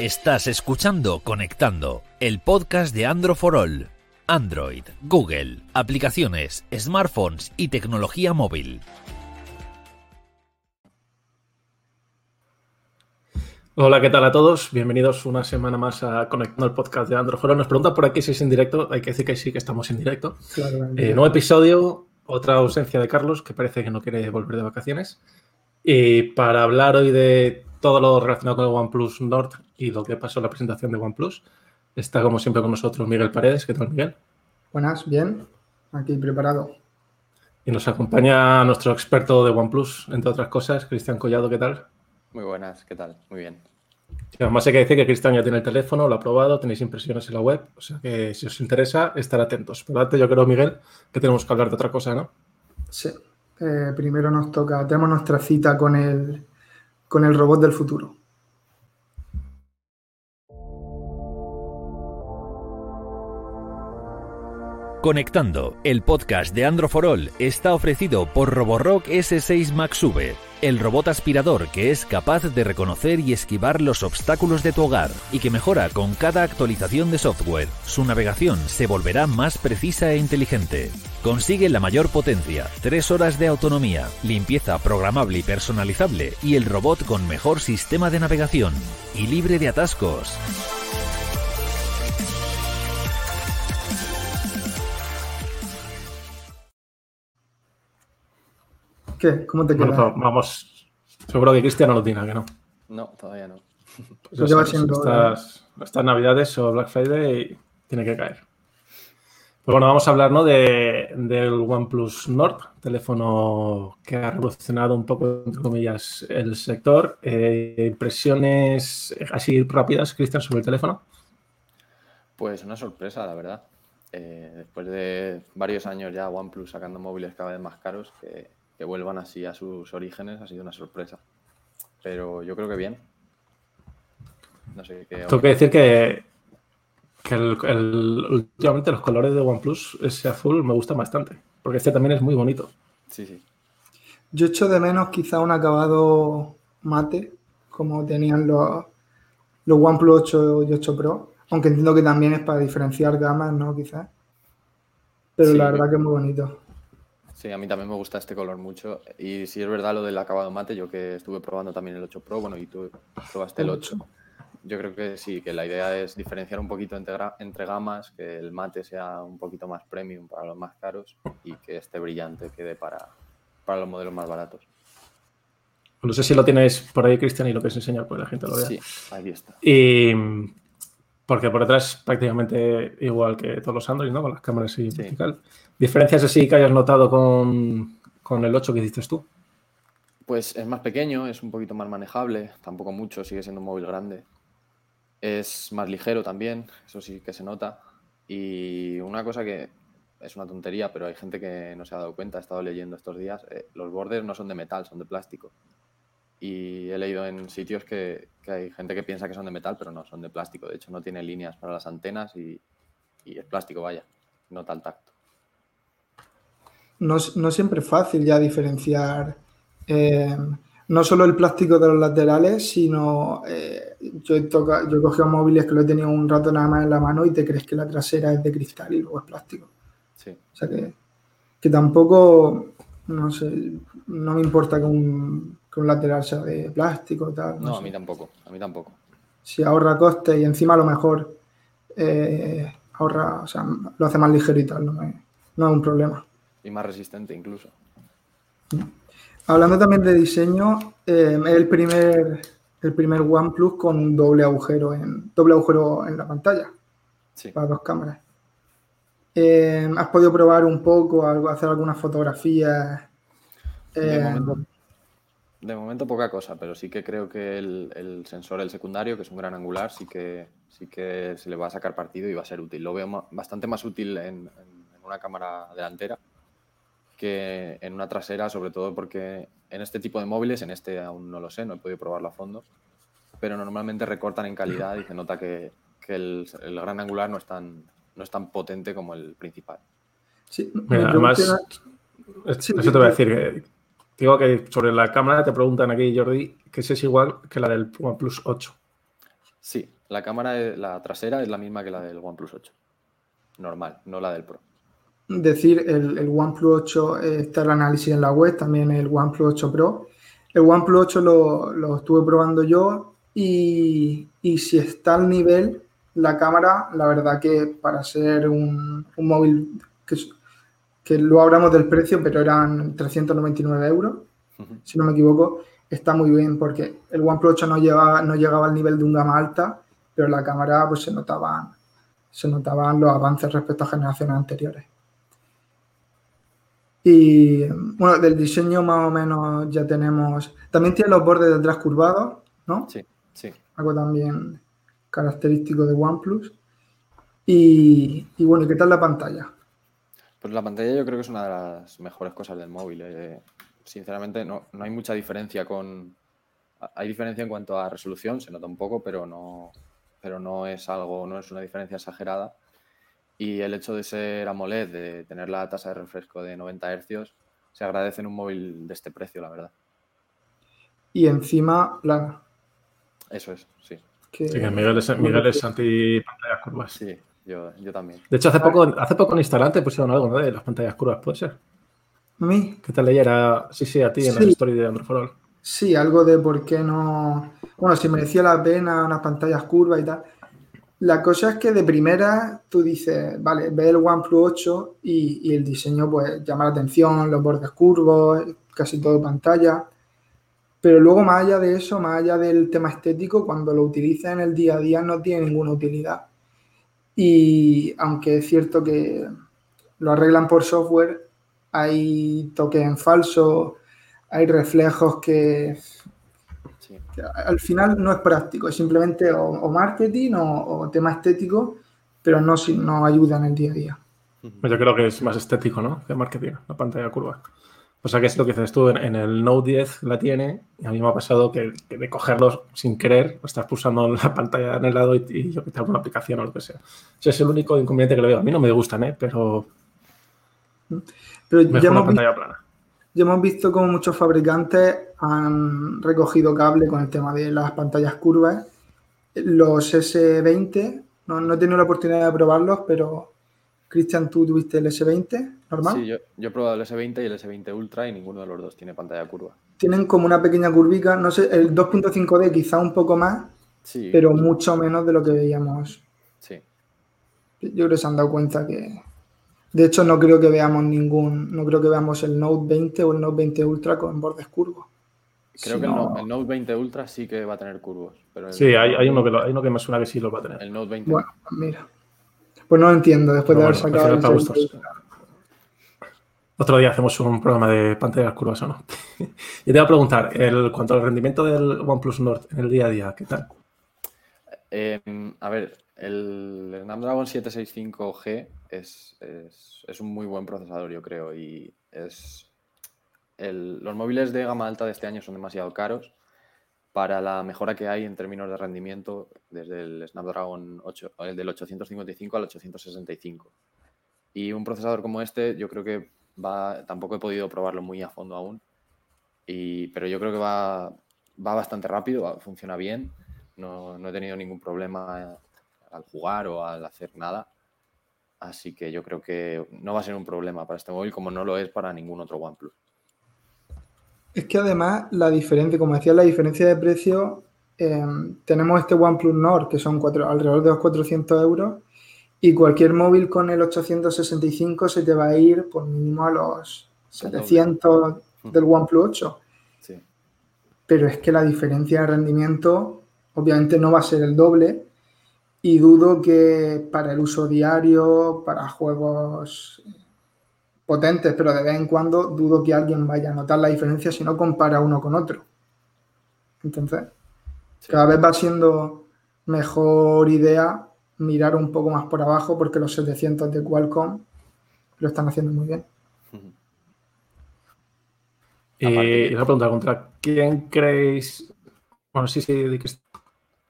Estás escuchando Conectando, el podcast de Android for All. Android, Google, aplicaciones, smartphones y tecnología móvil. Hola, ¿qué tal a todos? Bienvenidos una semana más a Conectando el podcast de for All. Nos pregunta por aquí si es en directo. Hay que decir que sí, que estamos en directo. Eh, nuevo episodio, otra ausencia de Carlos, que parece que no quiere volver de vacaciones. Y para hablar hoy de todo lo relacionado con el OnePlus Nord y lo que pasó en la presentación de OnePlus, está como siempre con nosotros Miguel Paredes. ¿Qué tal, Miguel? Buenas, bien. Aquí preparado. Y nos acompaña nuestro experto de OnePlus, entre otras cosas, Cristian Collado. ¿Qué tal? Muy buenas, ¿qué tal? Muy bien. además hay que decir que Cristian ya tiene el teléfono, lo ha probado, tenéis impresiones en la web, o sea que si os interesa, estar atentos. Pero antes yo creo, Miguel, que tenemos que hablar de otra cosa, ¿no? Sí. Eh, primero nos toca, tenemos nuestra cita con el, con el robot del futuro. Conectando, el podcast de Androforol está ofrecido por Roborock S6 Max V, el robot aspirador que es capaz de reconocer y esquivar los obstáculos de tu hogar y que mejora con cada actualización de software. Su navegación se volverá más precisa e inteligente. Consigue la mayor potencia, 3 horas de autonomía, limpieza programable y personalizable y el robot con mejor sistema de navegación y libre de atascos. ¿Qué? ¿Cómo te queda? Bueno, vamos. Seguro que Cristian no lo tiene, que no? No, todavía no. Pues lleva siendo estas, estas, navidades o Black Friday tiene que caer. Pues bueno, vamos a hablar ¿no? de, del OnePlus Nord, teléfono que ha revolucionado un poco, entre comillas, el sector. Eh, ¿Impresiones así rápidas, Cristian, sobre el teléfono? Pues una sorpresa, la verdad. Eh, después de varios años ya OnePlus sacando móviles cada vez más caros, que que vuelvan así a sus orígenes ha sido una sorpresa. Pero yo creo que bien. No sé qué. Tengo que decir que, últimamente los colores de OnePlus, ese azul, me gusta bastante. Porque este también es muy bonito. Sí, sí. Yo echo de menos quizá un acabado mate, como tenían los, los OnePlus 8 y 8 Pro. Aunque entiendo que también es para diferenciar gamas, ¿no? Quizás. Pero la verdad que es muy bonito. Sí, a mí también me gusta este color mucho. Y si es verdad lo del acabado mate, yo que estuve probando también el 8 Pro, bueno, y tú probaste el 8. Yo creo que sí, que la idea es diferenciar un poquito entre, entre gamas, que el mate sea un poquito más premium para los más caros y que este brillante quede para, para los modelos más baratos. No sé si lo tienes por ahí, Cristian, y lo puedes enseñar para que la gente lo vea. Sí, ahí está. Y porque por detrás prácticamente igual que todos los Android, ¿no? Con las cámaras y vertical. ¿Diferencias así que hayas notado con, el 8 que hiciste tú? Pues es más pequeño, es un poquito más manejable, tampoco mucho, sigue siendo un móvil grande. Es más ligero también, eso sí que se nota. Y una cosa que es una tontería, pero hay gente que no se ha dado cuenta, he estado leyendo estos días, eh, los bordes no son de metal, son de plástico y he leído en sitios que, hay gente que piensa que son de metal, pero no, son de plástico. De hecho, no tiene líneas para las antenas y, es plástico, vaya, no tal tacto. No, siempre es fácil ya diferenciar eh, no solo el plástico de los laterales, sino eh, yo, he yo he cogido móviles que lo he tenido un rato nada más en la mano y te crees que la trasera es de cristal y luego es plástico. Sí. O sea que, que tampoco, no sé, no me importa que un, que un lateral sea de plástico tal. No, a mí tampoco, a mí tampoco. Si ahorra coste y encima a lo mejor eh, ahorra, o sea, lo hace más ligero y tal, no es, un problema. Y más resistente incluso. Hablando también de diseño, eh, es el primer, el primer OnePlus con un doble agujero en, doble agujero en la pantalla. Sí. Para dos cámaras. Eh, ¿Has podido probar un poco, hacer algunas fotografías? De momento poca cosa, pero sí que creo que el, sensor, el secundario, que es un gran angular, sí que, sí que se le va a sacar partido y va a ser útil. Lo veo bastante más útil en, una cámara delantera que en una trasera, sobre todo porque en este tipo de móviles, en este aún no lo sé, no he podido probarlo a fondo, pero normalmente recortan en calidad y se nota que, el, gran angular no es, tan, no es tan potente como el principal. Sí, además, eso te voy a decir, Digo que sobre la cámara te preguntan aquí, Jordi, que si es igual que la del OnePlus 8. Sí, la cámara, la trasera es la misma que la del OnePlus 8. Normal, no la del Pro. Decir, el, el OnePlus 8 eh, está el análisis en la web, también el OnePlus 8 Pro. El OnePlus 8 lo, lo estuve probando yo y, y, si está al nivel, la cámara, la verdad que para ser un, un móvil que, que luego hablamos del precio, pero eran 399 euros, uh -huh. si no me equivoco, está muy bien porque el OnePlus 8 no llegaba, no llegaba al nivel de un gama alta, pero la cámara pues se notaban, se notaban los avances respecto a generaciones anteriores. Y bueno, del diseño más o menos ya tenemos. También tiene los bordes de atrás curvados, ¿no? Sí, sí. Algo también característico de OnePlus. Y, y bueno, ¿qué tal la pantalla? Pues la pantalla yo creo que es una de las mejores cosas del móvil. Eh. Sinceramente, no, no hay mucha diferencia con. Hay diferencia en cuanto a resolución, se nota un poco, pero no, pero no es algo, no es una diferencia exagerada. Y el hecho de ser AMOLED, de tener la tasa de refresco de 90 Hz, se agradece en un móvil de este precio, la verdad. Y encima, plana. Eso es, sí. Que... Sí, Miguel es, Miguel es anti pantallas curvas. Sí, yo, yo, también. De hecho, hace poco, hace poco en Instalante pusieron algo ¿no? de las pantallas curvas, ¿puede ser? ¿A mí? ¿Qué tal leyera? Sí, sí, a ti en la story de Androforol. Sí, algo de por qué no. Bueno, si merecía la pena unas pantallas curvas y tal. La cosa es que de primera tú dices, vale, ve el OnePlus 8 y, y, el diseño pues llama la atención, los bordes curvos, casi todo pantalla. Pero luego más allá de eso, más allá del tema estético, cuando lo utilizas en el día a día no tiene ninguna utilidad. Y aunque es cierto que lo arreglan por software, hay toques en falso, hay reflejos que, al final no es práctico, es simplemente o, o marketing o, o, tema estético, pero no, no ayuda en el día a día. Yo creo que es más estético, ¿no? Que marketing, la pantalla curva. O sea que es lo que dices tú, en, en, el Note 10 la tiene, y a mí me ha pasado que, que de cogerlos sin querer, estás pulsando la pantalla en el lado y, y yo que tengo una aplicación o lo que sea. Ese es el único inconveniente que le veo. A mí no me gustan, ¿eh? Pero... Pero ya hemos, visto, ya hemos visto como muchos fabricantes han recogido cable con el tema de las pantallas curvas. Los S20, no, no he tenido la oportunidad de probarlos, pero Cristian, ¿tú tuviste el S20 normal? Sí, yo, yo, he probado el S20 y el S20 Ultra y ninguno de los dos tiene pantalla curva. Tienen como una pequeña curvica, no sé, el 2.5D quizá un poco más, sí. pero mucho menos de lo que veíamos. Sí. Yo creo que se han dado cuenta que, de hecho, no creo que veamos ningún, no creo que veamos el Note 20 o el Note 20 Ultra con bordes curvos. Creo que no... el, Note 20 Ultra sí que va a tener curvos. Pero el... Sí, hay, hay, uno que lo, hay uno que me suena que sí lo va a tener. El Note 20. Bueno, mira. Pues no lo entiendo, después no, de haber bueno, sacado el Otro día hacemos un programa de pantallas curvas o no. y te voy a preguntar, el, cuanto al rendimiento del OnePlus Nord en el día a día, ¿qué tal? Eh, a ver, el Snapdragon 765G es, es, es, un muy buen procesador, yo creo, y es... El, los móviles de gama alta de este año son demasiado caros para la mejora que hay en términos de rendimiento desde el Snapdragon 8, el del 855 al 865. Y un procesador como este, yo creo que va, tampoco he podido probarlo muy a fondo aún, y, pero yo creo que va, va bastante rápido, va, funciona bien, no, no, he tenido ningún problema al jugar o al hacer nada. Así que yo creo que no va a ser un problema para este móvil como no lo es para ningún otro OnePlus. Es que además la diferencia, como decía, la diferencia de precio, eh, tenemos este OnePlus Nord que son cuatro, alrededor de los 400 euros y cualquier móvil con el 865 se te va a ir por mínimo a los 700 del OnePlus 8. Sí. Pero es que la diferencia de rendimiento obviamente no va a ser el doble y dudo que para el uso diario, para juegos potentes, pero de vez en cuando dudo que alguien vaya a notar la diferencia si no compara uno con otro. Entonces, sí. cada vez va siendo mejor idea mirar un poco más por abajo porque los 700 de Qualcomm lo están haciendo muy bien. Y una pregunta, ¿contra quién creéis? Bueno, sí, sí, de que...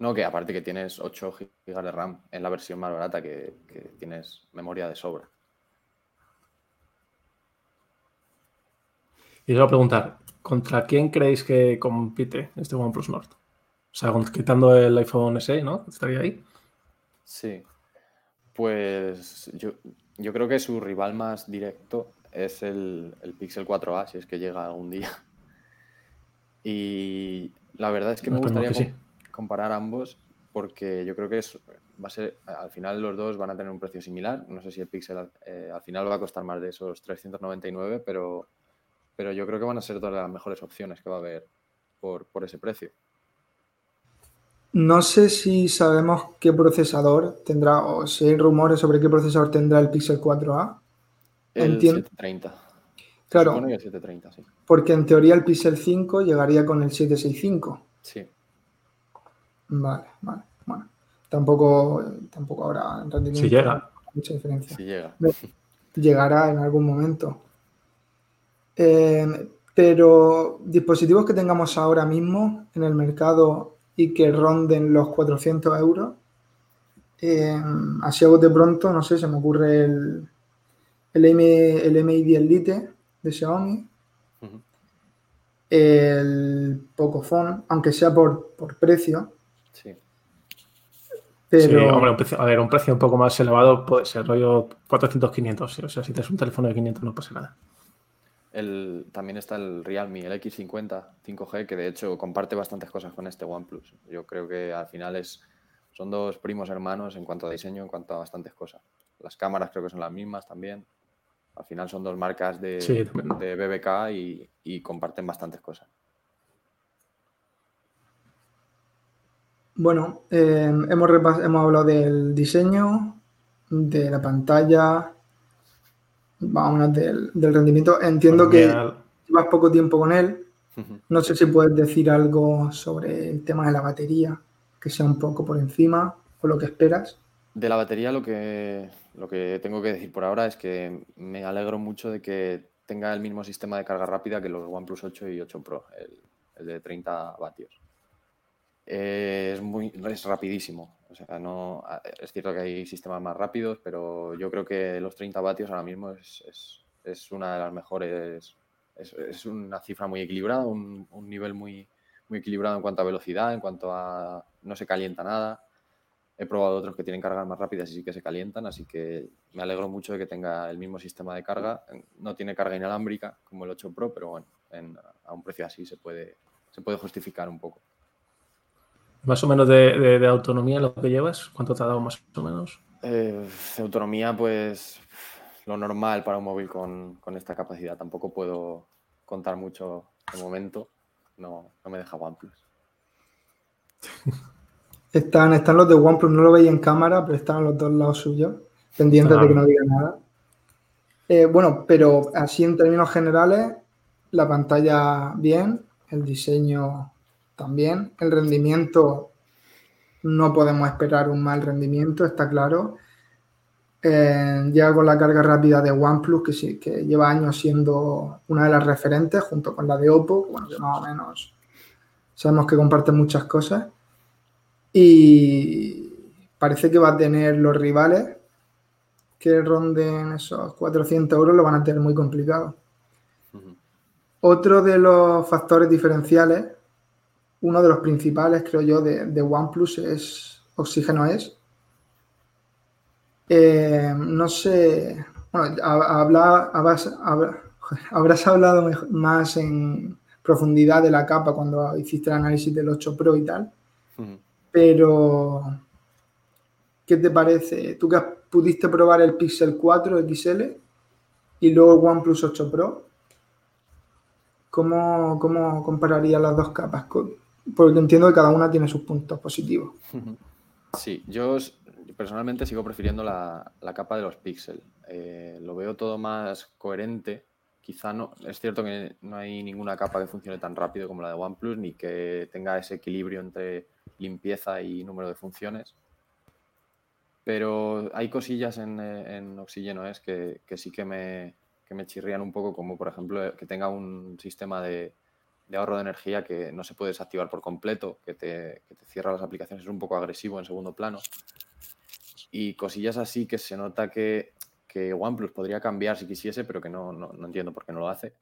No, que aparte que tienes 8 GB de RAM en la versión más barata que, que tienes memoria de sobra. Y os voy a preguntar, ¿contra quién creéis que compite este OnePlus Nord? O sea, quitando el iPhone SE, ¿no? Estaría ahí. Sí. Pues yo, yo creo que su rival más directo es el, el Pixel 4A, si es que llega algún día. Y la verdad es que me gustaría comparar ambos porque yo creo que es, va a ser, al final los dos van a tener un precio similar. No sé si el Pixel eh, al final va a costar más de esos 399, pero, pero yo creo que van a ser todas las mejores opciones que va a haber por, por ese precio. No sé si sabemos qué procesador tendrá o si hay rumores sobre qué procesador tendrá el Pixel 4a. El 730. Claro. el 730, sí. Porque en teoría el Pixel 5 llegaría con el 765. Sí. Vale, vale. Bueno, tampoco, tampoco habrá rendimiento. Si llega. Mucha diferencia. Si llega. Llegará en algún momento. Eh, pero dispositivos que tengamos ahora mismo en el mercado y que ronden los 400 euros. Eh, así hago de pronto, no sé, se me ocurre el, el, M, el MI 10 Lite de Xiaomi, el Pocophone, aunque sea por, precio. Sí. Pero... hombre, a ver, un precio un poco más elevado puede ser rollo 400-500. O sea, si tienes un teléfono de 500 no pasa nada también está el Realme, el X50 5G, que de hecho comparte bastantes cosas con este OnePlus. Yo creo que al final es, son dos primos hermanos en cuanto a diseño, en cuanto a bastantes cosas. Las cámaras creo que son las mismas también. Al final son dos marcas de, de BBK y, comparten bastantes cosas. Bueno, eh, hemos, hemos hablado del diseño, de la pantalla, vámonos del, del rendimiento. Entiendo que llevas poco tiempo con él. No sé si puedes decir algo sobre el tema de la batería, que sea un poco por encima o lo que esperas. De la batería lo que, lo que tengo que decir por ahora es que me alegro mucho de que tenga el mismo sistema de carga rápida que los OnePlus 8 y 8 Pro, el, el de 30 vatios. Eh, es, muy, es rapidísimo. O sea, no, es cierto que hay sistemas más rápidos, pero yo creo que los 30 vatios ahora mismo es, es, es una de las mejores. Es, una cifra muy equilibrada, un, un, nivel muy, muy equilibrado en cuanto a velocidad, en cuanto a no se calienta nada. He probado otros que tienen cargas más rápidas y sí que se calientan, así que me alegro mucho de que tenga el mismo sistema de carga. No tiene carga inalámbrica como el 8 Pro, pero bueno, a un precio así se puede, se puede justificar un poco. Más o menos de, autonomía lo que llevas, ¿cuánto te ha dado más o menos? Eh, autonomía, pues lo normal para un móvil con, esta capacidad. Tampoco puedo contar mucho de momento. No, no me deja OnePlus. Están, están los de OnePlus, no lo veis en cámara, pero están a los dos lados suyos, pendientes de que no diga nada. Eh, bueno, pero así en términos generales, la pantalla bien, el diseño también. El rendimiento, no podemos esperar un mal rendimiento, está claro. Eh, ya con la carga rápida de OnePlus, que, sí, que lleva años siendo una de las referentes, junto con la de Oppo, bueno, que más o menos sabemos que comparten muchas cosas. Y parece que va a tener los rivales que ronden esos 400 euros, lo van a tener muy complicado. Otro de los factores diferenciales uno de los principales, creo yo, de, OnePlus es Oxígeno es. Eh, no sé, bueno, habla, habrás, hablado más en profundidad de la capa cuando hiciste el análisis del 8 Pro y tal, pero ¿qué te parece? Tú que pudiste probar el Pixel 4 XL y luego el OnePlus 8 Pro, ¿cómo, cómo compararías las dos capas? Porque entiendo que cada una tiene sus puntos positivos. Sí, yo personalmente sigo prefiriendo la, capa de los píxeles. Eh, lo veo todo más coherente. Quizá no, es cierto que no hay ninguna capa que funcione tan rápido como la de OnePlus, ni que tenga ese equilibrio entre limpieza y número de funciones. Pero hay cosillas en, en Oxígeno es que, sí que me, que me chirrían un poco, como por ejemplo que tenga un sistema de, de ahorro de energía que no se puede desactivar por completo, que te, cierra las aplicaciones, es un poco agresivo en segundo plano. Y cosillas así que se nota que, que OnePlus podría cambiar si quisiese, pero que no, entiendo por qué no lo hace.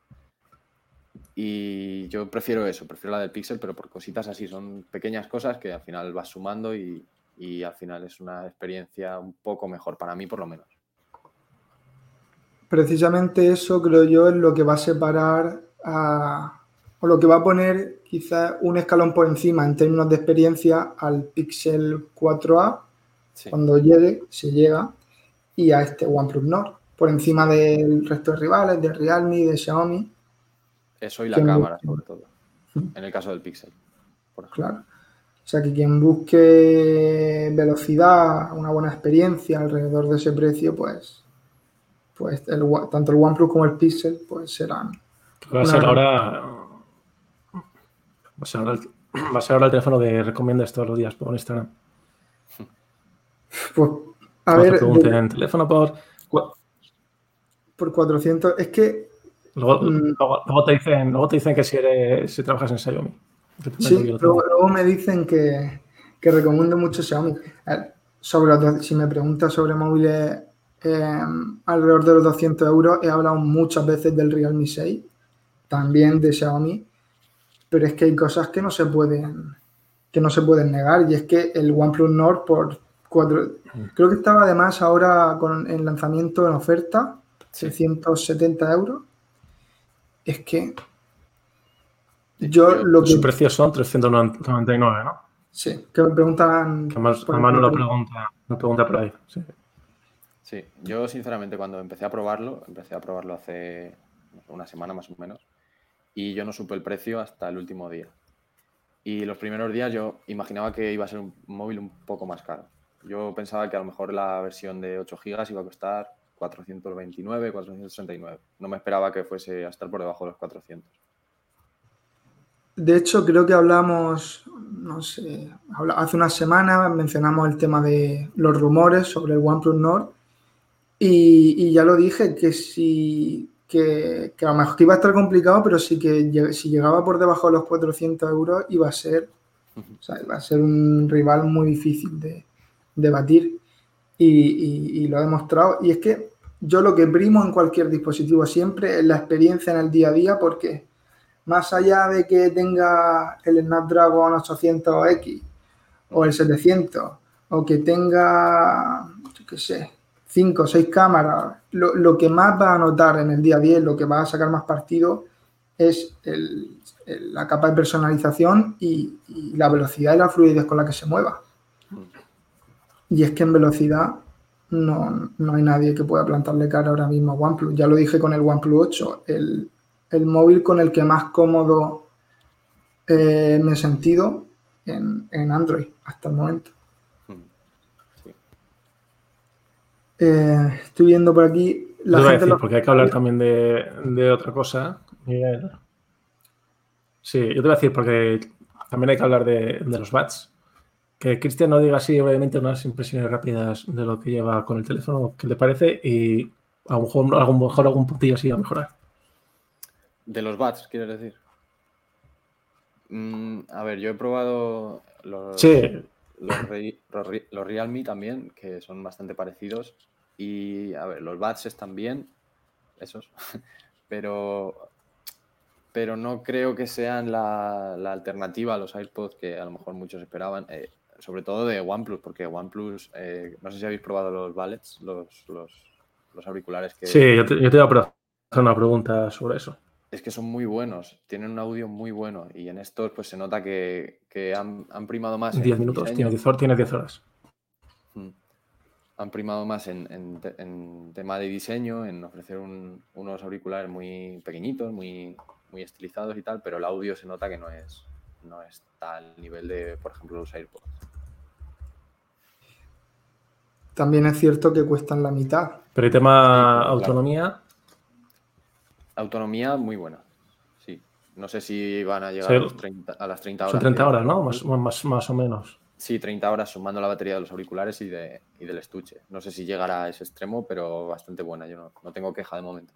Y yo prefiero eso, prefiero la del Pixel, pero por cositas así, son pequeñas cosas que al final vas sumando y, y al final es una experiencia un poco mejor, para mí por lo menos. Precisamente eso creo yo es lo que va a separar a, o lo que va a poner quizás un escalón por encima en términos de experiencia al Pixel 4A cuando llegue, se llega, y a este OnePlus Nord, por encima del resto de rivales, de Realme, de Xiaomi. Eso y la cámara, sobre todo, en el caso del Pixel. claro. O sea que quien busque velocidad, una buena experiencia alrededor de ese precio, pues, pues el, tanto el OnePlus como el Pixel pues serán. Va a ser ahora. Va a ser ahora, el, teléfono de recomiendas todos los días por Instagram. Pues, a ver. Te teléfono por. Por 400. Es que. Luego, mm, te, dicen, luego te dicen que si, eres, si trabajas en Xiaomi. Sí, luego, me dicen que, que, recomiendo mucho Xiaomi. Eh, sobre si me preguntas sobre móviles eh, alrededor de los 200 euros, he hablado muchas veces del Realme 6, también de Xiaomi, pero es que hay cosas que no se pueden que no se pueden negar y es que el OnePlus Nord por 4 mm. creo que estaba además ahora con el lanzamiento en oferta 670 euros es que yo lo que... Su precio son 399, ¿no? Sí, que me preguntan... Que más, no lo pregunta, me pregunta por ahí. Sí. sí, yo sinceramente cuando empecé a probarlo, empecé a probarlo hace una semana más o menos, y yo no supe el precio hasta el último día. Y los primeros días yo imaginaba que iba a ser un móvil un poco más caro. Yo pensaba que a lo mejor la versión de 8 GB iba a costar 429, 469. No me esperaba que fuese a estar por debajo de los 400. De hecho, creo que hablamos, no sé, hace una semana mencionamos el tema de los rumores sobre el OnePlus Nord y, ya lo dije, que si que, a lo mejor iba a estar complicado, pero sí que si llegaba por debajo de los 400 euros iba a ser, iba a ser un rival muy difícil de, batir y, y, lo he demostrado. Y es que yo lo que primo en cualquier dispositivo siempre es la experiencia en el día a día porque más allá de que tenga el Snapdragon 800X o el 700, o que tenga, yo qué sé, 5 o 6 cámaras, lo, que más va a notar en el día a día, lo que va a sacar más partido, es la capa de personalización y, la velocidad y la fluidez con la que se mueva. Y es que en velocidad no, no, hay nadie que pueda plantarle cara ahora mismo a OnePlus. Ya lo dije con el OnePlus 8, el, el móvil con el que más cómodo eh, me he sentido en, Android hasta el momento. Mm, eh, estoy viendo por aquí. La gente Porque hay que hablar también de, otra cosa, Miguel. Sí, yo te voy a decir porque también hay que hablar de, los bats. Que Cristian no diga así, obviamente, unas impresiones rápidas de lo que lleva con el teléfono, que le parece, y a lo mejor, a lo mejor algún puntillo así a mejorar. De los bats, quieres decir. Mm, a ver, yo he probado los, los, Realme también, que son bastante parecidos. Y a ver, los bats están bien, esos, pero, pero no creo que sean la, alternativa a los AirPods que a lo mejor muchos esperaban. Eh, sobre todo de OnePlus, porque OnePlus, eh, no sé si habéis probado los Ballets, los, los, auriculares que... Sí, yo te, yo te iba a hacer una pregunta sobre eso es que son muy buenos, tienen un audio muy bueno y en estos pues se nota que, han, primado más. 10 minutos, tiene 10 horas. Tiene 10 horas. Mm. Han primado más en, tema de diseño, en ofrecer unos auriculares muy pequeñitos, muy, muy estilizados y tal, pero el audio se nota que no es, no está al nivel de, por ejemplo, los AirPods. También es cierto que cuestan la mitad. Pero el tema autonomía. Autonomía muy buena. Sí. No sé si van a llegar a, las 30 horas. Son 30 horas, ¿no? Más, más, o menos. Sí, 30 horas sumando la batería de los auriculares y, de, del estuche. No sé si llegará a ese extremo, pero bastante buena. Yo no, tengo queja de momento.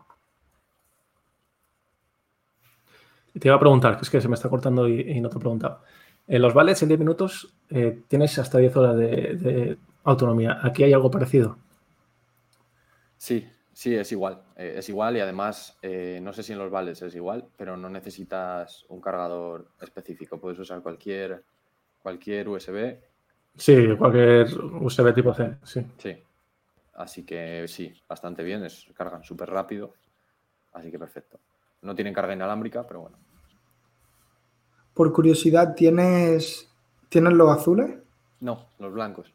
Te iba a preguntar, que es que se me está cortando y, no te he preguntado. En los vales en 10 minutos eh, tienes hasta 10 horas de, de autonomía. ¿Aquí hay algo parecido? Sí, Sí, es igual. Eh, es igual y además, eh, no sé si en los vales es igual, pero no necesitas un cargador específico. Puedes usar cualquier, cualquier USB. Sí, cualquier USB tipo C, sí. Sí. Así que sí, bastante bien. Es, cargan súper rápido. Así que perfecto. No tienen carga inalámbrica, pero bueno. Por curiosidad, ¿tienes, ¿tienes los azules? No, los blancos.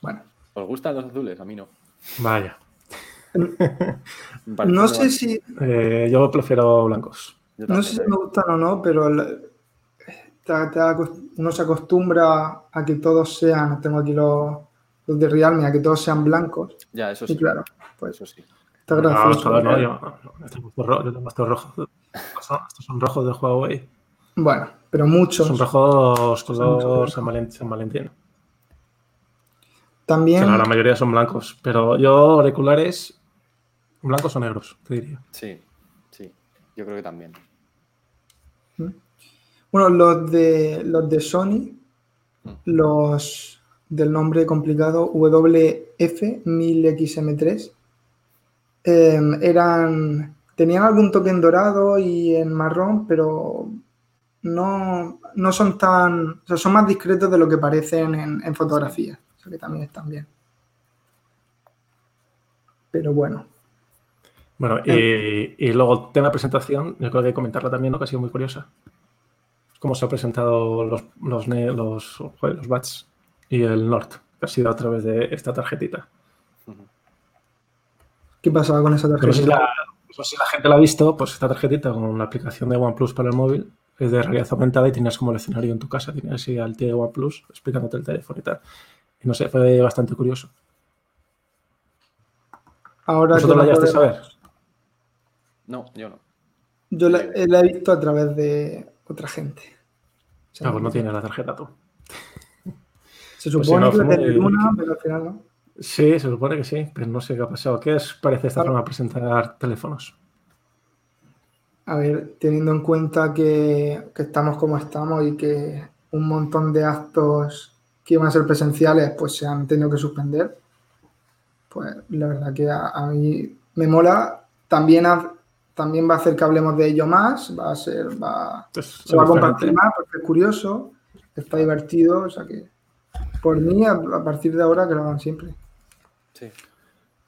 Bueno. ¿Os gustan los azules? A mí no. Vaya. no sé si. Eh, yo prefiero blancos. no sé si me gustan o no, pero uno se acostumbra a que todos sean. Tengo aquí los, los, de Realme, a que todos sean blancos. Ya, eso sí. Y claro, pues eso sí. Está gracioso. No, no, yo, no, estos rojos. Estos son rojos de Huawei. Bueno, pero muchos. Son rojos color San Valentín. También. la mayoría son blancos, pero yo auriculares blancos o negros, te diría. Sí, sí, yo creo que también. ¿Mm? Bueno, los de los de Sony, mm. los del nombre complicado WF1000XM3, em, eran tenían algún toque en dorado y en marrón, pero no, no son tan, o sea, son más discretos de lo que parecen en, en fotografía que también están bien. Pero bueno. Bueno, y, y luego el tema de presentación, yo creo que hay que comentarla también, ¿no? que ha sido muy curiosa. Cómo se han presentado los, los, los, los bats y el Nord, que ha sido a través de esta tarjetita. ¿Qué pasaba con esa tarjetita? si, la, si la gente la ha visto, pues esta tarjetita con la aplicación de OnePlus para el móvil es de realidad aumentada y tienes como el escenario en tu casa, tienes así al tío de OnePlus explicándote el teléfono y tal. Y no sé, fue bastante curioso. Ahora ¿Vosotros la llegaste a ver? No, yo no. Yo la, he visto a través de otra gente. ah, pues no tienes la tarjeta tú. Se pues supone que la tenía una, pero al final no. Sí, se supone que sí, pero no sé qué ha pasado. ¿Qué os parece esta forma de presentar teléfonos? A ver, teniendo en cuenta que, que, estamos como estamos y que un montón de actos que iban a ser presenciales, pues se han tenido que suspender. Pues la verdad que a, mí me mola. También, también va a hacer que hablemos de ello más. Va a ser, va, se va a compartir más porque es curioso, está divertido. O sea que, por mí, a, a partir de ahora, que lo hagan siempre. Sí.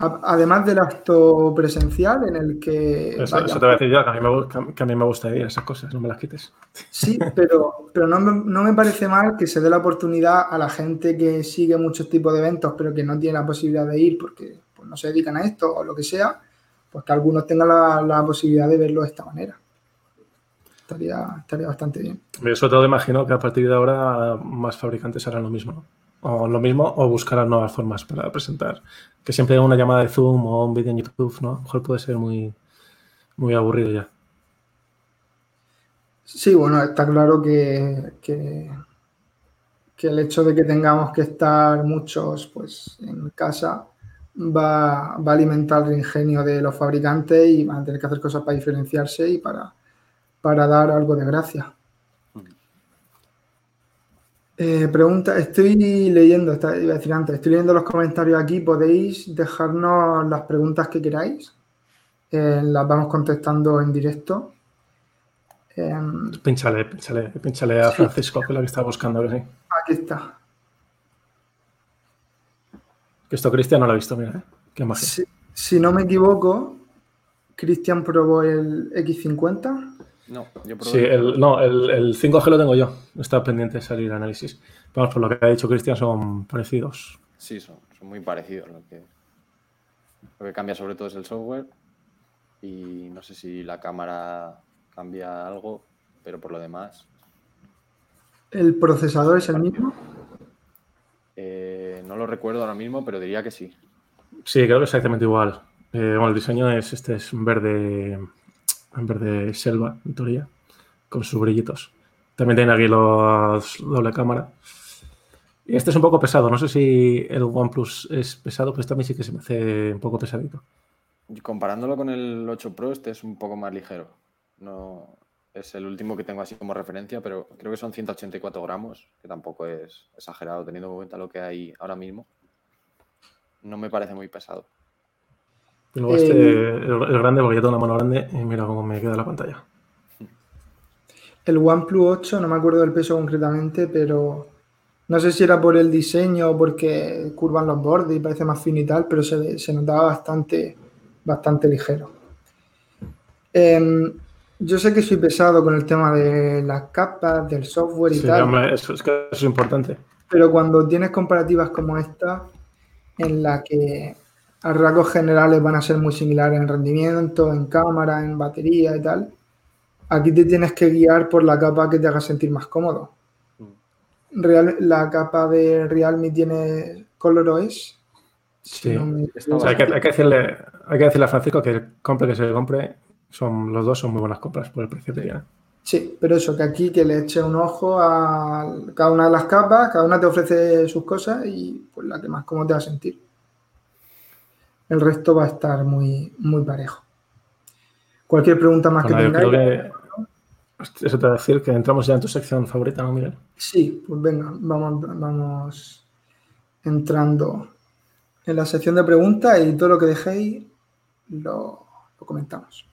Además del acto presencial en el que... Eso, te voy a decir yo, que a, mí me, que a mí me gusta ir esas cosas, no me las quites. Sí, pero, pero no, no, me parece mal que se dé la oportunidad a la gente que sigue muchos tipos de eventos, pero que no tiene la posibilidad de ir porque pues, no se dedican a esto o lo que sea, pues que algunos tengan la, la posibilidad de verlo de esta manera. Estaría, estaría bastante bien. Yo sobre todo imagino que a partir de ahora más fabricantes harán lo mismo, ¿no? O lo mismo o buscar nuevas formas para presentar. Que siempre una llamada de Zoom o un vídeo en YouTube, ¿no? A lo mejor puede ser muy, muy aburrido ya. Sí, bueno, está claro que, que, el hecho de que tengamos que estar muchos pues, en casa va, va, a alimentar el ingenio de los fabricantes y van a tener que hacer cosas para diferenciarse y para, para dar algo de gracia. Eh, pregunta, estoy leyendo, iba a decir antes, estoy leyendo los comentarios aquí, podéis dejarnos las preguntas que queráis, eh, las vamos contestando en directo. Eh, pínchale, pínchale, a Francisco, que es la que está buscando. ¿sí? Aquí está. Que esto Cristian no lo ha visto, mira, ¿eh? qué magia. Si, si no me equivoco, Cristian probó el X50. No, yo Sí, el, no, el, 5G lo tengo yo. Está pendiente de salir análisis. Vamos, por lo que ha dicho Cristian, son parecidos. Sí, son, muy parecidos. Lo que, lo que cambia sobre todo es el software. Y no sé si la cámara cambia algo, pero por lo demás. ¿El procesador es el mismo? Eh, no lo recuerdo ahora mismo, pero diría que sí. Sí, creo que es exactamente igual. Eh, bueno, el diseño es este, es un verde en verde selva, en teoría, con sus brillitos. También tiene aquí los doble cámara. Y este es un poco pesado. No sé si el OnePlus es pesado, pues también sí que se me hace un poco pesadito. Comparándolo con el 8 Pro, este es un poco más ligero. No es el último que tengo así como referencia, pero creo que son 184 gramos, que tampoco es exagerado teniendo en cuenta lo que hay ahora mismo. no me parece muy pesado. Luego este, el, el, grande, porque yo tengo una mano grande y mira cómo me queda la pantalla. El OnePlus 8, no me acuerdo del peso concretamente, pero no sé si era por el diseño o porque curvan los bordes y parece más fino y tal, pero se, se notaba bastante, bastante ligero. Em, yo sé que soy pesado con el tema de las capas, del software y tal. eso, es que es importante. Pero cuando tienes comparativas como esta, en la que a rasgos generales van a ser muy similares en rendimiento, en cámara, en batería y tal, aquí te tienes que guiar por la capa que te haga sentir más cómodo. Real, la capa de Realme tiene ColorOS. Sí, hay, que, decirle, hay que decirle a Francisco que compre que se compre, son, los dos son muy buenas compras por el precio que tiene. Sí, pero eso, que aquí que le eche un ojo a cada una de las capas, cada una te ofrece sus cosas y pues la que más cómo te va a sentir. El resto va a estar muy, muy parejo. Cualquier pregunta más que tengáis. Eso te va a decir que entramos ya en tu sección favorita, ¿no, Miguel? Sí, pues venga, vamos, vamos entrando en la sección de preguntas y todo lo que dejéis lo, lo comentamos.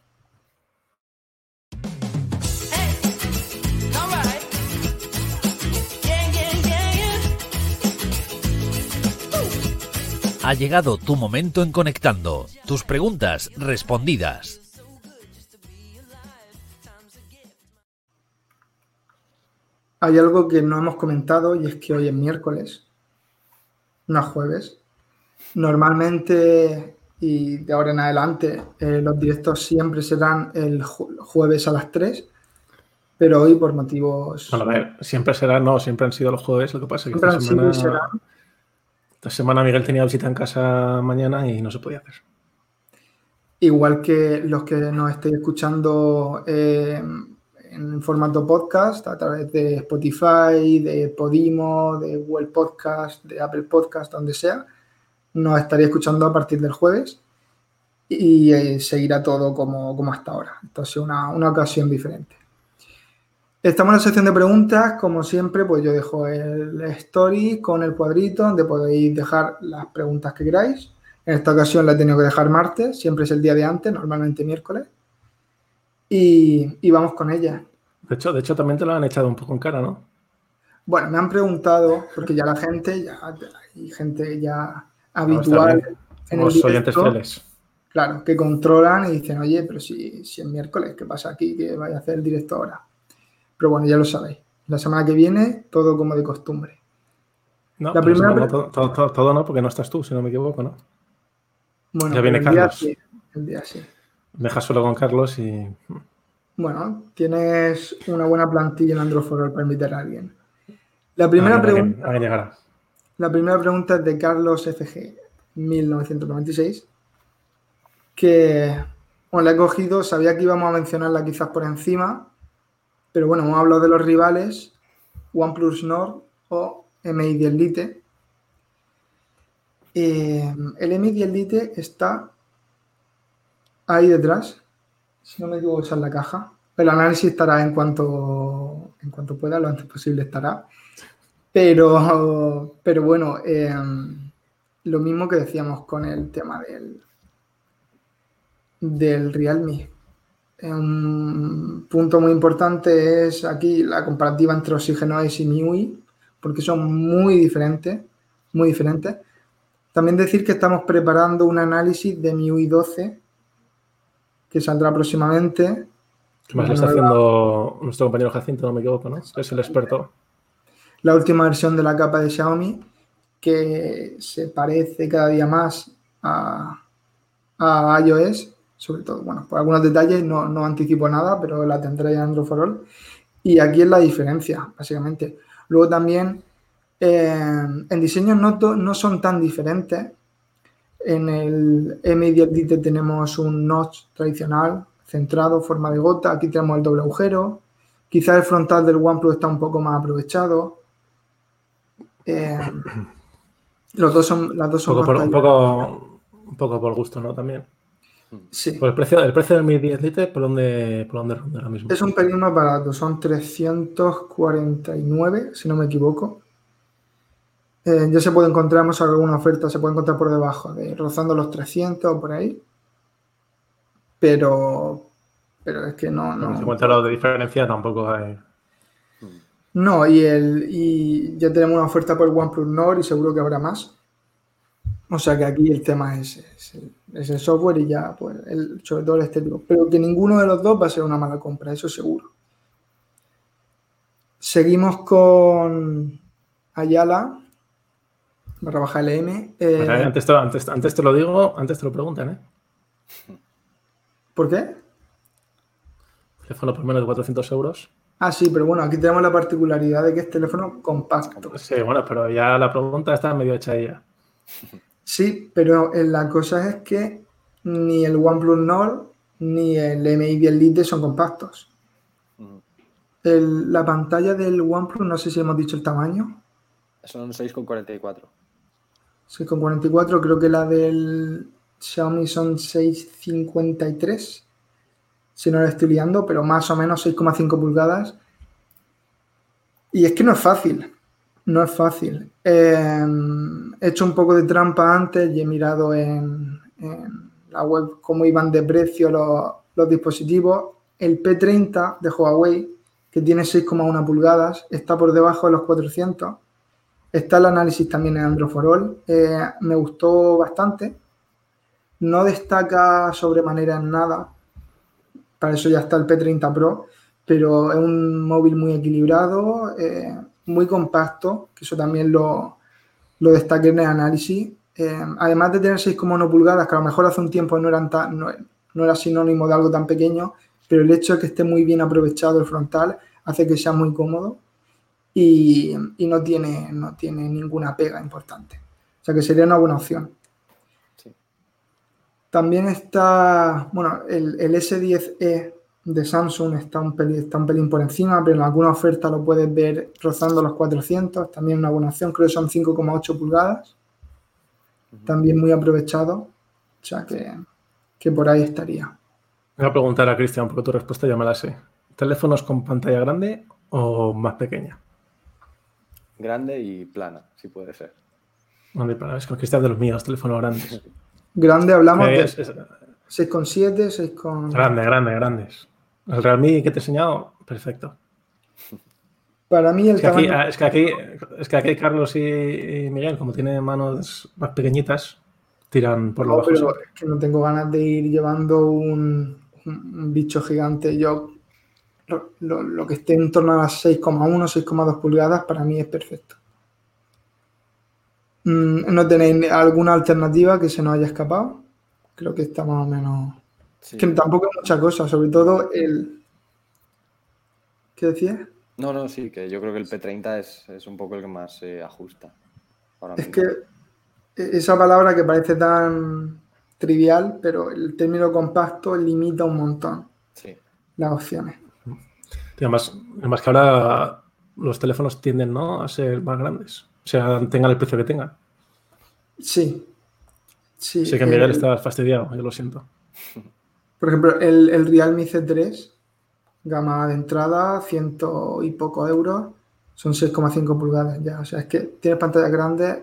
Ha llegado tu momento en Conectando. Tus preguntas respondidas. Hay algo que no hemos comentado y es que hoy es miércoles, no es jueves. Normalmente y de ahora en adelante eh, los directos siempre serán el jueves a las 3, pero hoy por motivos... Bueno, a ver, siempre será, no, siempre han sido los jueves, lo que pasa es que esta semana, esta semana Miguel tenía visita en casa mañana y no se podía hacer. Igual que los que nos estéis escuchando eh, en formato podcast a través de Spotify, de Podimo, de Google Podcast, de Apple Podcast, donde sea. Nos estaría escuchando a partir del jueves y eh, seguirá todo como, como, hasta ahora. Sido una, una, ocasión diferente. Estamos en la sección de preguntas. Como siempre, pues yo dejo el story con el cuadrito donde podéis dejar las preguntas que queráis. En esta ocasión la he tenido que dejar martes, siempre es el día de antes, normalmente miércoles y, vamos con ella. De hecho, de hecho, también te lo han echado un poco en cara, ¿no? Bueno, me han preguntado, porque ya la gente, ya hay gente ya habitual en Los oyentes fieles. Claro, que controlan y dicen, oye, pero si, si es miércoles, ¿qué pasa aquí? Que vaya a hacer el directo ahora. Pero bueno, ya lo sabéis. La semana que viene, todo como de costumbre. No, la primera... todo, no, porque no estás tú, si no me equivoco, ¿no? Bueno, ya viene Carlos. el día sí. Deja solo con Carlos y. Bueno, tienes una buena plantilla en Android para invitar a alguien. La primera pregunta. La primera pregunta es de Carlos FG 1996. Que bueno, la he cogido, sabía que íbamos a mencionarla quizás por encima, pero bueno, hemos hablado de los rivales, OnePlus Nord o MI10 Lite. Eh, el MI10 Lite está ahí detrás. Si no me equivoco, esa es la caja. El análisis estará en cuanto, en cuanto pueda, lo antes posible estará. Pero, pero bueno, em, lo mismo que decíamos con el tema del, del Realme. Un punto muy importante es aquí la comparativa entre Oxygen y MIUI, porque son muy diferentes, muy diferentes. También decir que estamos preparando un análisis de MIUI 12 que saldrá próximamente. Que más lo está haciendo nuestro compañero Jacinto, no me equivoco, ¿no? Es el experto. La última versión de la capa de Xiaomi, que se parece cada día más a, a iOS, sobre todo, bueno, por algunos detalles no, no anticipo nada, pero la tendré en Android for All. Y aquí es la diferencia, básicamente. Luego también eh, en diseño no, no son tan diferentes, en el M10 tenemos un notch tradicional, centrado, forma de gota. Aquí tenemos el doble agujero. Quizás el frontal del OnePlus está un poco más aprovechado. Eh, los dos son, las dos son un, poco por, un, poco, por gusto, ¿no? También. Sí. Por el precio, el precio del Mi 10 Lite, ¿por dónde, ¿por dónde ronda ahora mismo? Es un pelín más barato, son 349, si no me equivoco. Eh, ya se puede encontrar, hemos alguna oferta, se puede encontrar por debajo, de rozando los 300 o por ahí. Pero, pero es que no. no. Si encuentra lo de diferencia, tampoco hay. No, y, el, y ya tenemos una oferta por OnePlus Nord y seguro que habrá más. O sea que aquí el tema es, es, el software y ya, pues, el, sobre todo el estético. Pero que ninguno de los dos va a ser una mala compra, eso seguro. Seguimos con Ayala, barra baja LM. Eh, antes, te, antes, antes, te lo digo, antes te lo preguntan, ¿eh? ¿Por qué? Teléfono por menos de 400 euros. Ah, sí, pero bueno, aquí tenemos la particularidad de que es teléfono compacto. Sí, bueno, pero ya la pregunta está medio hecha ella. Sí, pero la cosa es que ni el OnePlus Nord ni el MI 10 Lite son compactos. la pantalla del OnePlus, no sé si hemos dicho el tamaño. Son 6,44. 6,44, creo que la del Xiaomi son 6,53. Si no la estoy liando, pero más o menos 6,5 pulgadas. Y es que no es fácil. No es fácil. Em, he hecho un poco de trampa antes y he mirado en, la web cómo iban de precio los, dispositivos. El P30 de Huawei, que tiene 6,1 pulgadas, está por debajo de los 400. Está el análisis también en Android for All. Eh, me gustó bastante. No destaca sobremanera en nada. Para eso ya está el P30 Pro. Pero es un móvil muy equilibrado. Eh, muy compacto, que eso también lo, lo destaqué en el análisis. Eh, además de tener 6,1 pulgadas, que a lo mejor hace un tiempo no, eran no, era sinónimo de algo tan pequeño, pero el hecho de que esté muy bien aprovechado el frontal hace que sea muy cómodo y, no, tiene, no tiene ninguna pega importante. O sea que sería una buena opción. También está, bueno, el, el S10e de Samsung está un, pelín, está un pelín por encima, pero en alguna oferta lo puedes ver rozando los 400, también una buena opción, creo que son 5,8 pulgadas, también muy aprovechado, o sea que, por ahí estaría. Voy a preguntar a Cristian, porque tu respuesta ya me la sé. ¿Teléfonos con pantalla grande o más pequeña? Grande y plana, si puede ser. Grande y plana, es que Cristian de los míos, teléfonos grandes. Grande hablamos de 6,7, 6, Grande, grande, grandes. El Realme que te he enseñado, perfecto. Para mí el es que, aquí, es que aquí, es que aquí Carlos y, Miguel, como tienen manos más pequeñitas, tiran por lo bajo. Pero es que no tengo ganas de ir llevando un, bicho gigante. Yo lo, que esté en torno a las 6,1, 6,2 pulgadas, para mí es perfecto. Mm, ¿No tenéis alguna alternativa que se nos haya escapado? Creo que está más o menos que tampoco hay mucha cosa, sobre todo el... ¿Qué decías? No, no, sí, que yo creo que el P30 es, un poco el que más se ajusta. es que e, esa palabra que parece tan trivial, pero el término compacto limita un montón las opciones. además, además que ahora los teléfonos tienden ¿no? a ser más grandes, o sea, tengan el precio que tengan. Sí. sí sé que Miguel está fastidiado, yo lo siento. Por ejemplo, el, el Realme C3, gama de entrada, ciento y poco euros, son 6,5 pulgadas ya. O sea, es que tiene pantallas grandes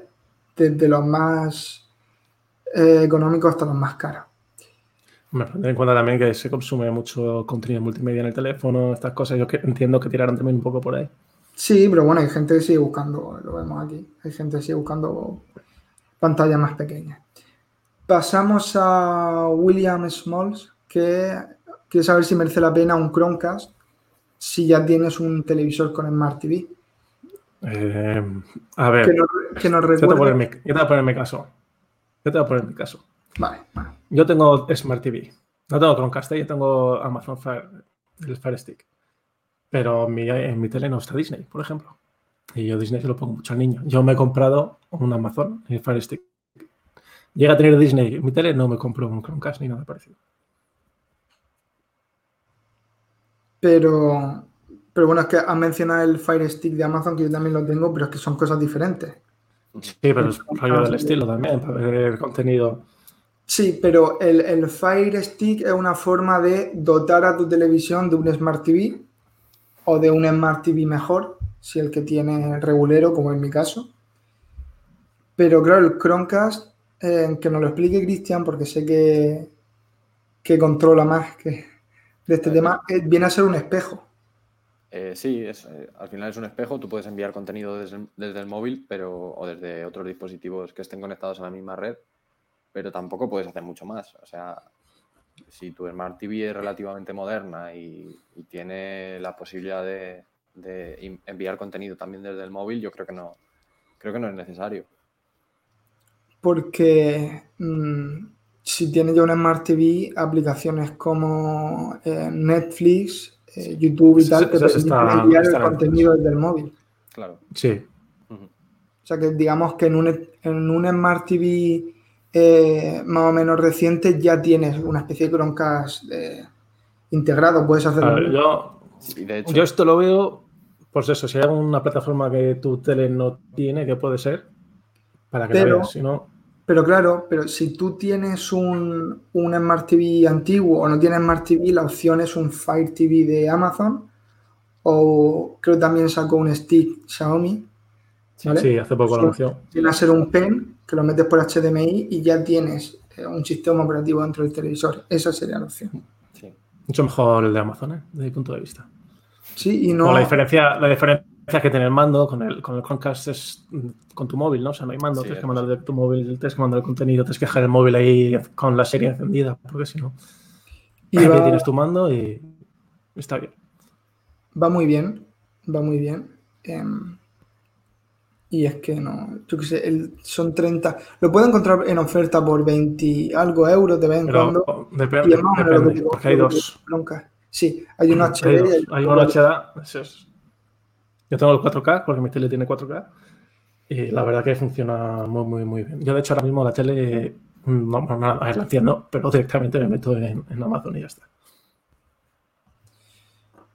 desde los más eh, económicos hasta los más caros. Me tener en cuenta también que se consume mucho contenido multimedia en el teléfono, estas cosas. Yo entiendo que tiraron también un poco por ahí. Sí, pero bueno, hay gente que sigue buscando, lo vemos aquí, hay gente que sigue buscando pantallas más pequeñas. Pasamos a William Smalls, que quieres saber si merece la pena un Chromecast si ya tienes un televisor con Smart TV. Eh, a ver, que nos, yo, te voy a poner mi caso. Yo te voy a poner mi caso. Vale, Yo tengo Smart TV. No tengo Chromecast, ¿eh? yo tengo Amazon Fire, el Fire Stick. Pero en mi, en mi tele no está Disney, por ejemplo. Y yo Disney se lo pongo mucho al niño. Yo me he comprado un Amazon, el Fire Stick. Llega a tener Disney en mi tele, no me compro un Chromecast ni nada parecido. Pero, pero bueno, es que has mencionado el Fire Stick de Amazon, que yo también lo tengo, pero es que son cosas diferentes. Sí, pero es rollo del estilo también, para ver el contenido. Sí, pero el, el, Fire Stick es una forma de dotar a tu televisión de un Smart TV o de un Smart TV mejor, si el que tiene regulero, como en mi caso. Pero claro, el Chromecast, eh, que nos lo explique Cristian, porque sé que, que controla más que de este tema, eh, viene a ser un espejo. Eh, sí, es, al final es un espejo, tú puedes enviar contenido desde, desde, el móvil pero, o desde otros dispositivos que estén conectados a la misma red, pero tampoco puedes hacer mucho más. O sea, si tu Smart TV es relativamente moderna y, tiene la posibilidad de, enviar contenido también desde el móvil, yo creo que no, creo que no es necesario. Porque mm, si tiene ya una Smart TV, aplicaciones como eh, Netflix, eh, YouTube y tal, te permiten enviar el contenido desde el móvil. Claro. Sí. O sea que digamos que en un, en un Smart TV eh, más o menos reciente ya tienes una especie de Chromecast eh, integrado, puedes hacerlo. yo, yo esto lo veo, pues eso, si hay una plataforma que tu tele no tiene, que puede ser, para que pero, veas, si no... Pero claro, pero si tú tienes un, un Smart TV antiguo o no tienes Smart TV, la opción es un Fire TV de Amazon o creo que también sacó un stick Xiaomi. Sí, hace poco la opción. Tiene a ser un pen que lo metes por HDMI y ya tienes eh, un sistema operativo dentro del televisor. Esa sería la opción. Sí. Mucho mejor el de Amazon, ¿eh? desde mi punto de vista. Sí, y no. la diferencia, la diferencia que tiene el mando con el, con el Chromecast es con tu móvil, ¿no? O sea, no hay mando, tienes que mandar de tu móvil, tienes que mandar el contenido, tienes que dejar el móvil ahí con la serie encendida, porque si no. Y va... tienes tu mando y está bien. Va muy bien, va muy bien. Em, y es que no, yo qué sé, son 30. Lo puedo encontrar en oferta por 20 algo euros de vez en cuando. Depende, depende porque hay dos. Sí, hay un HD. Hay, hay un HD. Yo tengo el 4K porque mi tele tiene 4K. Y la verdad que funciona muy, muy, muy bien. Yo, de hecho, ahora mismo la tele, no, no, no la entiendo, pero directamente me meto en, Amazon y ya está.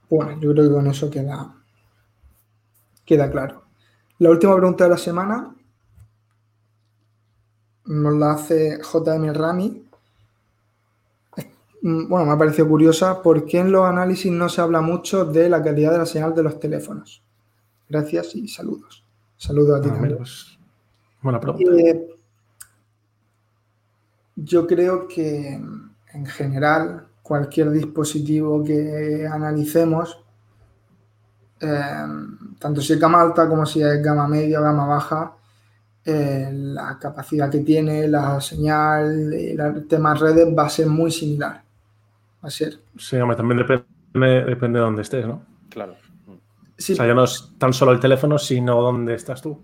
Bueno, yo creo que con eso queda, queda claro. La última pregunta de la semana nos la hace JM Rami. Bueno, me ha parecido curiosa. ¿Por qué en los análisis no se habla mucho de la calidad de la señal de los teléfonos? Gracias y saludos. Saludos a ti ah, también. Pues, buena pregunta. Eh, yo creo que en general cualquier dispositivo que analicemos Em, tanto si es gama alta como si es gama media o gama baja, eh, la capacidad que tiene, la señal, el tema redes va a ser muy similar. Va a ser. Sí, hombre, también depende, depende de dónde estés, ¿no? Claro. O sea, ya no es tan solo el teléfono, sino dónde estás tú.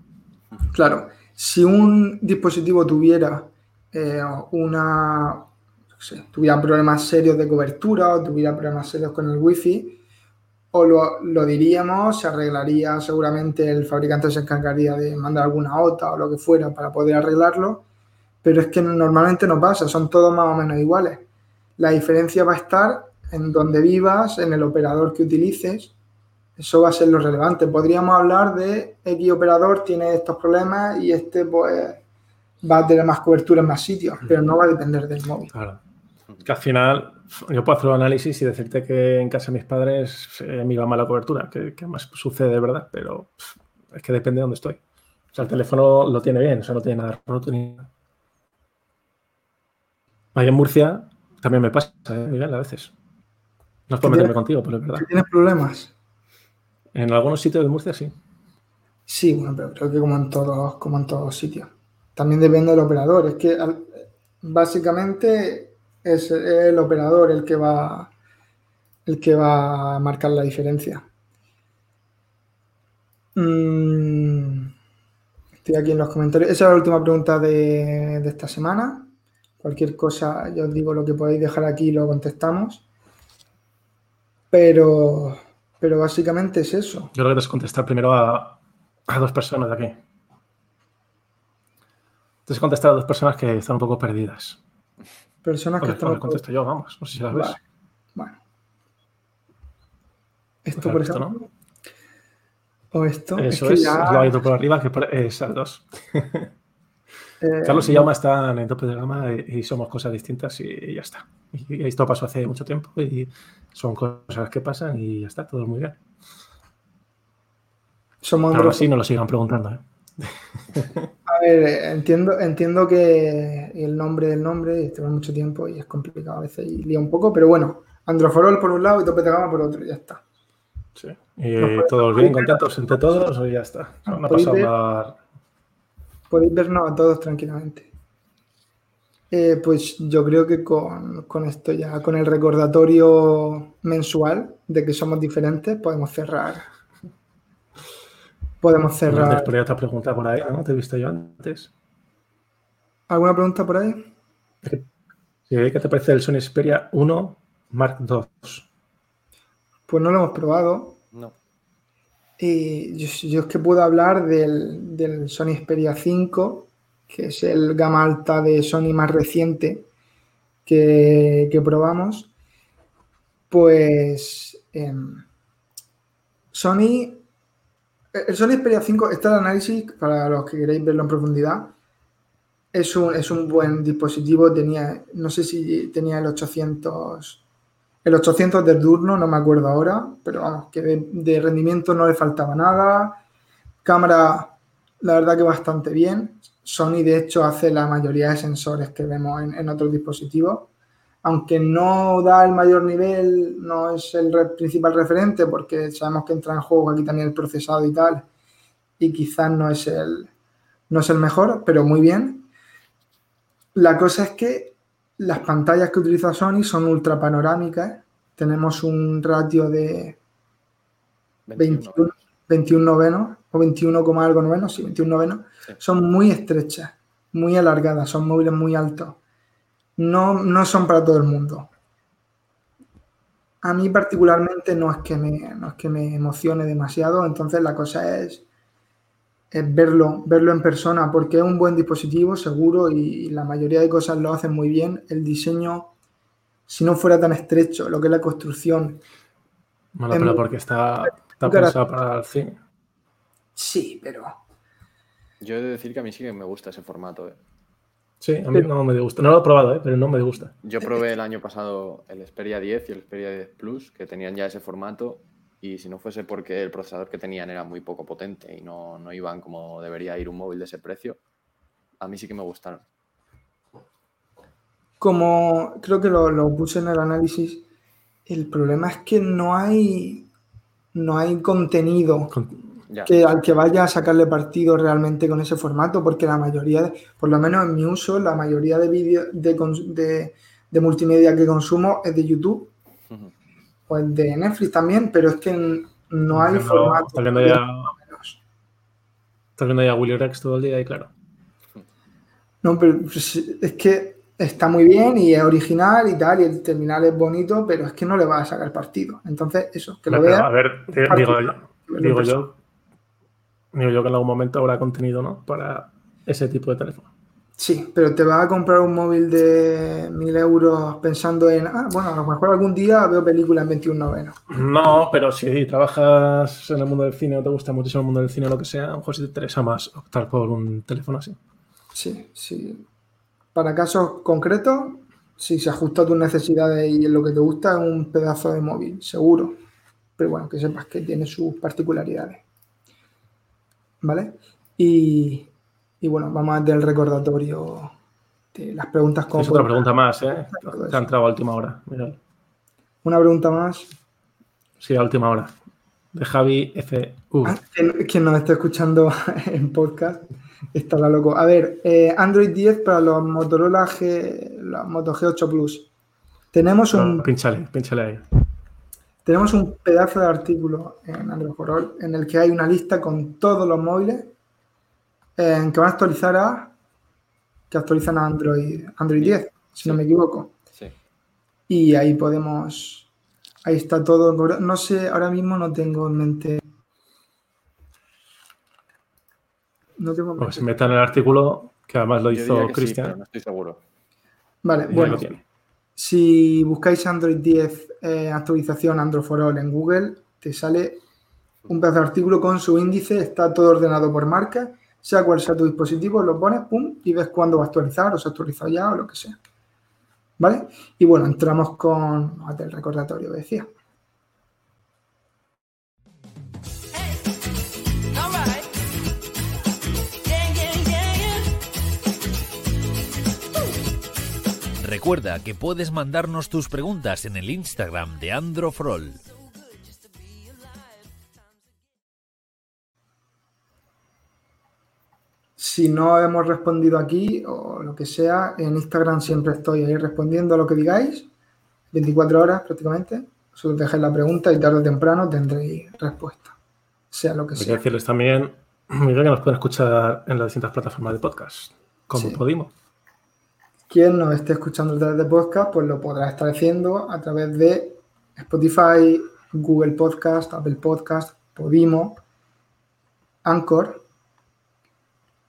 Claro. Si un dispositivo tuviera eh, una. No sé, tuviera problemas serios de cobertura o tuviera problemas serios con el wifi, o lo, diríamos, se arreglaría, seguramente el fabricante se encargaría de mandar alguna OTA o lo que fuera para poder arreglarlo, pero es que normalmente no pasa, son todos más o menos iguales. La diferencia va a estar en donde vivas, en el operador que utilices, eso va a ser lo relevante. Podríamos hablar de X operador tiene estos problemas y este pues va a tener más cobertura en más sitios, pero no va a depender del móvil. Claro. Que al final yo puedo hacer un análisis y decirte que en casa de mis padres eh, me iba mala cobertura, que, que, más sucede de verdad, pero es que depende de dónde estoy. O sea, el teléfono lo tiene bien, o sea, no tiene nada roto ni nada. Ahí en Murcia también me pasa, ¿eh, Miguel, a veces. No es por meterme contigo, pero es verdad. ¿Tienes problemas? En algunos sitios de Murcia sí. Sí, bueno, pero creo que como en todos, como en todos sitios. También depende del operador. Es que básicamente es el operador el que va el que va a marcar la diferencia. Mm, estoy aquí en los comentarios. Esa es la última pregunta de, esta semana. Cualquier cosa, yo os digo lo que podéis dejar aquí y lo contestamos. Pero, pero básicamente es eso. Yo creo que te contestar primero a, a dos personas de aquí. Que contestar a dos personas que están un poco perdidas personas que están. contesto yo, vamos, no sé si las ves. Bueno. Esto, por ejemplo. ¿no? O esto. Eso es, ya... lo ha ido por arriba, que es al 2. Eh, Carlos y Yama están en tope de gama y, somos cosas distintas y, ya está. Y, esto pasó hace mucho tiempo y son cosas que pasan y ya está, todo muy bien. Somos Ahora sí, no lo sigan preguntando. ¿eh? A ver, entiendo, entiendo que el nombre del nombre lleva mucho tiempo y es complicado a veces y lía un poco, pero bueno, Androforol por un lado y Tope de Gama por otro, ya está. Sí. ¿Y todos bien, contentos entre todos o ya está? No, ha pasado nada. Podéis vernos a todos tranquilamente. Eh, pues yo creo que con, con, esto ya, con el recordatorio mensual de que somos diferentes, podemos cerrar podemos cerrar. Por otra pregunta por ahí, ¿no? Te he visto yo antes. ¿Alguna pregunta por ahí? ¿Qué te parece el Sony Xperia 1 Mark II? Pues no lo hemos probado. No. Y yo, es que puedo hablar del, del, Sony Xperia 5, que es el gama alta de Sony más reciente que, que probamos. Pues em, Sony el Sony Xperia 5, está el análisis, para los que queréis verlo en profundidad, es un, es un buen dispositivo, tenía, no sé si tenía el 800, el 800 del turno, no me acuerdo ahora, pero vamos, que de, rendimiento no le faltaba nada, cámara, la verdad que bastante bien, Sony de hecho hace la mayoría de sensores que vemos en, en otros dispositivos, aunque no da el mayor nivel, no es el principal referente, porque sabemos que entra en juego aquí también el procesado y tal, y quizás no es el, no es el mejor, pero muy bien. La cosa es que las pantallas que utiliza Sony son ultra panorámicas. Tenemos un ratio de 21, 21 novenos o 21, algo novenos, sí, 21 novenos. Son muy estrechas, muy alargadas, son móviles muy altos no, no son para todo el mundo. A mí particularmente no es que me, es que me emocione demasiado, entonces la cosa es, verlo, verlo en persona, porque es un buen dispositivo, seguro, y la mayoría de cosas lo hacen muy bien. El diseño, si no fuera tan estrecho, lo que es la construcción. Bueno, pero porque está, está pensado para el cine. Sí, pero. Yo he de decir que a mí sí que me gusta ese formato. ¿eh? Sí, a mí no me gusta. No lo he probado, ¿eh? pero no me gusta. Yo probé el año pasado el Xperia 10 y el Xperia 10 Plus, que tenían ya ese formato, y si no fuese porque el procesador que tenían era muy poco potente y no, no iban como debería ir un móvil de ese precio, a mí sí que me gustaron. Como creo que lo, lo puse en el análisis, el problema es que no hay, no hay contenido que al que vaya a sacarle partido realmente con ese formato, porque la mayoría, por lo menos en mi uso, la mayoría de vídeos de, de, multimedia que consumo es de YouTube o es de Netflix también, pero es que no hay formato. Estás viendo ya, viendo ya Willy Rex todo el día y claro. No, pero pues, es que está muy bien y es original y tal, y el terminal es bonito, pero es que no le va a sacar partido. Entonces, eso, que lo vea. A ver, digo, digo yo Digo yo que en algún momento habrá contenido, ¿no? Para ese tipo de teléfono. Sí, pero te vas a comprar un móvil de mil euros pensando en, ah, bueno, a lo mejor algún día veo películas en 21 novenos. No, pero si trabajas en el mundo del cine o te gusta muchísimo el mundo del cine o lo que sea, a lo mejor si te interesa más optar por un teléfono así. Sí, sí. Para casos concretos, si se ajusta a tus necesidades y lo que te gusta, es un pedazo de móvil, seguro. Pero bueno, que sepas que tiene sus particularidades. ¿Vale? Y, bueno, vamos a ver el recordatorio de las preguntas como... Es otra pregunta más, ¿eh? Te ha entrado a última hora. Una pregunta más. Sí, a última hora. De Javi FU. Ah, quien, nos está escuchando en podcast está la loco. A ver, eh, Android 10 para los Motorola G, los Moto G8 Plus. Tenemos un. Pinchale, pinchale ahí. Tenemos un pedazo de artículo en Android en el que hay una lista con todos los móviles eh, que van a actualizar a que actualizan a Android, Android 10, si no me equivoco. Sí. Y ahí podemos, ahí está todo. No sé, ahora mismo no tengo en mente. No tengo en mente. Pues se meta en el artículo, que además lo hizo Cristian. no estoy seguro. Vale, bueno. Si buscáis Android 10 eh, actualización Android for All en Google, te sale un pedazo de artículo con su índice, está todo ordenado por marca, sea cual sea tu dispositivo, lo pones, pum, y ves cuándo va a actualizar, o se ha actualizado ya, o lo que sea. ¿Vale? Y bueno, entramos con el recordatorio, decía. Recuerda que puedes mandarnos tus preguntas en el Instagram de Androfrol. Si no hemos respondido aquí o lo que sea, en Instagram siempre estoy ahí respondiendo a lo que digáis, 24 horas prácticamente. Solo dejéis la pregunta y tarde o temprano tendréis respuesta, sea lo que sea. Quiero decirles también, Miguel, que nos pueden escuchar en las distintas plataformas de podcast, como Podimo. Quien nos esté escuchando a través de podcast, pues lo podrá estar haciendo a través de Spotify, Google Podcast, Apple Podcast, Podimo, Anchor,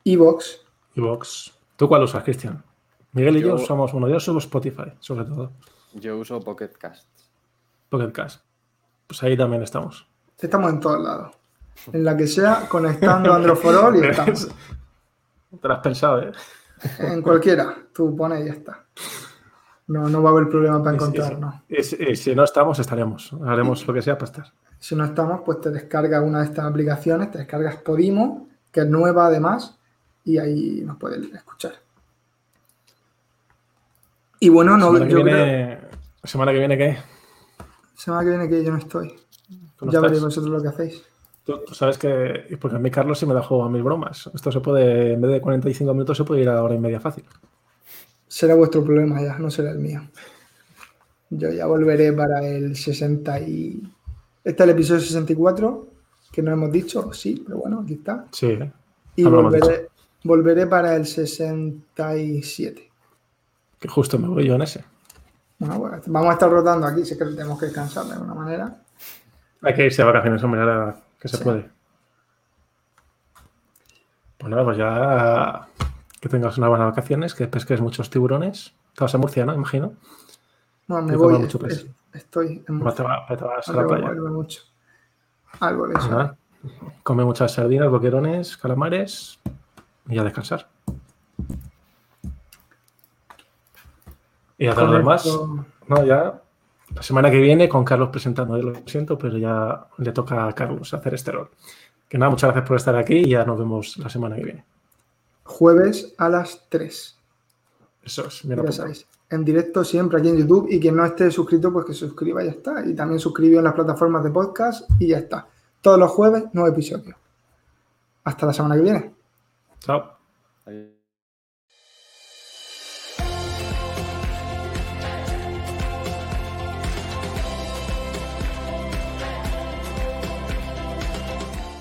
Evox. Evox. ¿Tú cuál usas, Cristian? Miguel y yo, usamos uno. Yo uso Spotify, sobre todo. Yo uso Pocket Cast. Pocket Cast. Pues ahí también estamos. Estamos en todos lados. En la que sea, conectando Androforol y estamos. Te lo has pensado, ¿eh? En cualquiera. Tú pones y ya está. No, no va a haber problema para encontrarnos. Y, si no estamos, estaremos. Haremos lo que sea para estar. Si no estamos, pues te descargas una de estas aplicaciones, te descargas Podimo, que es nueva además, y ahí nos pueden escuchar. Y bueno, no, semana yo viene, ¿Semana que viene qué? Semana que viene que yo no estoy. Ya veréis vosotros lo que hacéis. Tú, sabes que, porque a mí Carlos sí me da juego a mis bromas. Esto se puede, en vez de 45 minutos, se puede ir a hora y media fácil. Será vuestro problema ya, no será el mío. Yo ya volveré para el 60 y... Este es el episodio 64, que no hemos dicho, sí, pero bueno, aquí está. Sí. Y volveré, volveré para el 67. Que justo me voy yo en ese. Bueno, bueno, vamos a estar rotando aquí, sé que tenemos que descansar de alguna manera. Hay que irse de vacaciones, hombre, ahora que se puede. Pues nada, pues ya que tengas unas buenas vacaciones, que pesques muchos tiburones. Te vas a Murcia, ¿no? Imagino. No, me voy. Mucho estoy en Murcia. Te, te vas a la playa. Mucho. Algo de eso. come muchas sardinas, boquerones, calamares y a descansar. Y a todo lo demás, no, ya la semana que viene con Carlos presentando, lo siento, pero ya le toca a Carlos hacer este rol. Que nada, muchas gracias por estar aquí y ya nos vemos la semana que viene. Jueves a las 3. Eso es, ya sabéis. En directo siempre aquí en YouTube y quien no esté suscrito, pues que se suscriba y ya está. Y también suscribió en las plataformas de podcast y ya está. Todos los jueves, nuevo episodio. Hasta la semana que viene. Chao.